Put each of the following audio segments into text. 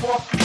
我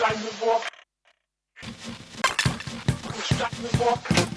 Stop the walk. Stop the walk.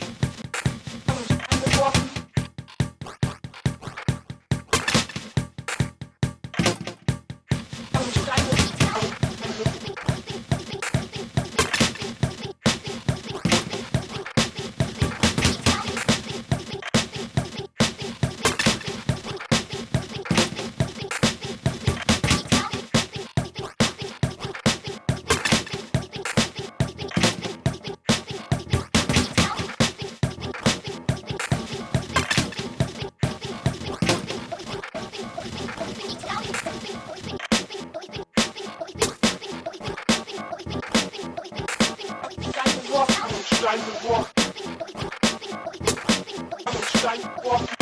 i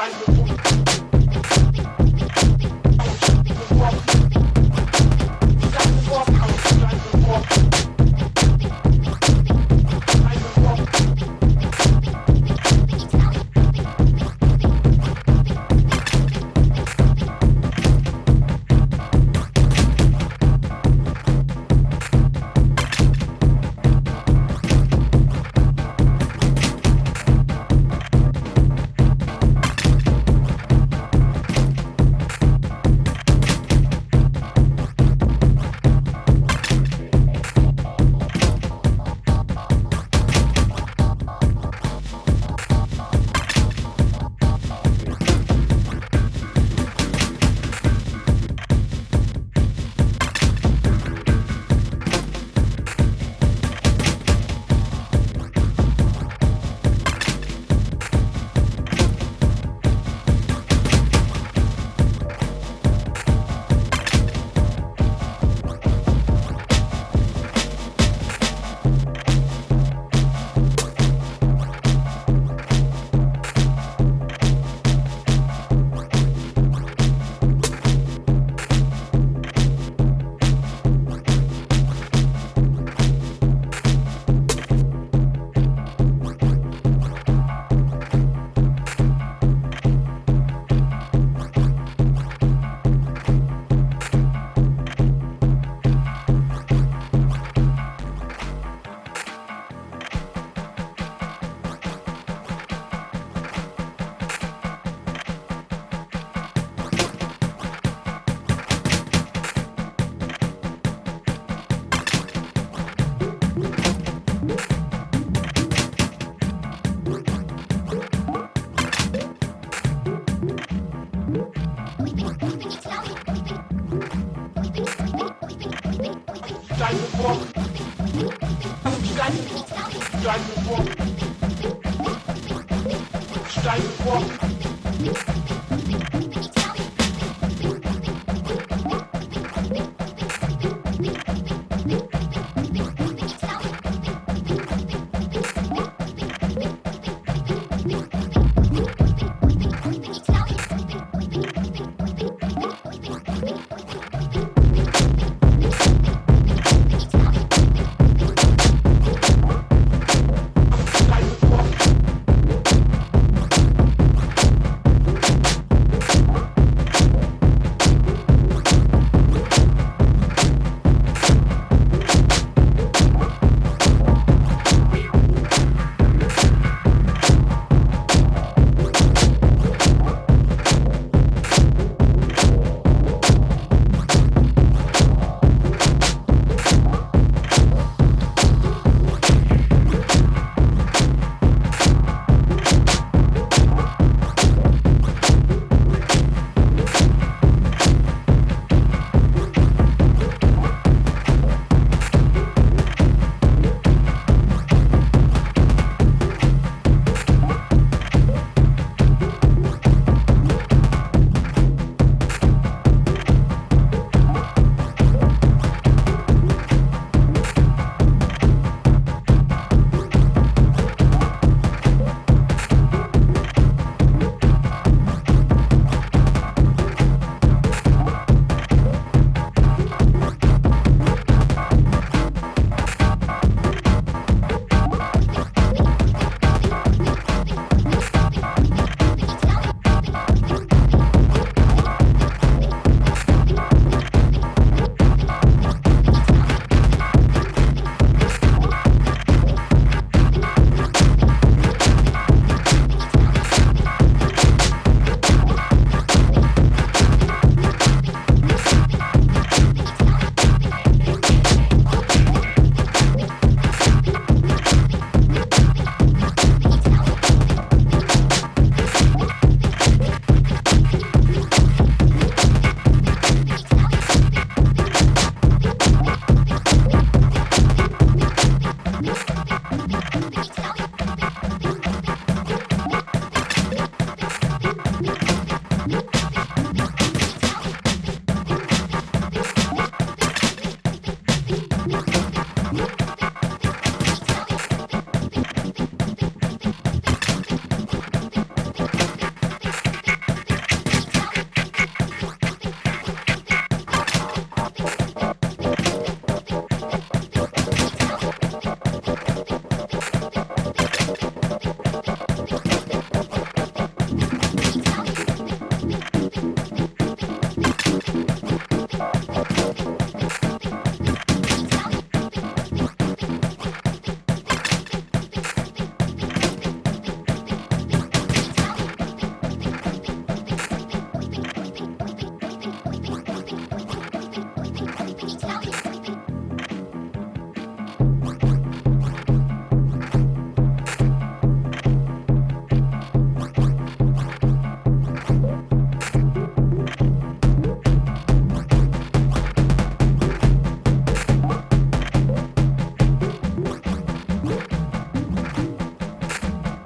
Thank you.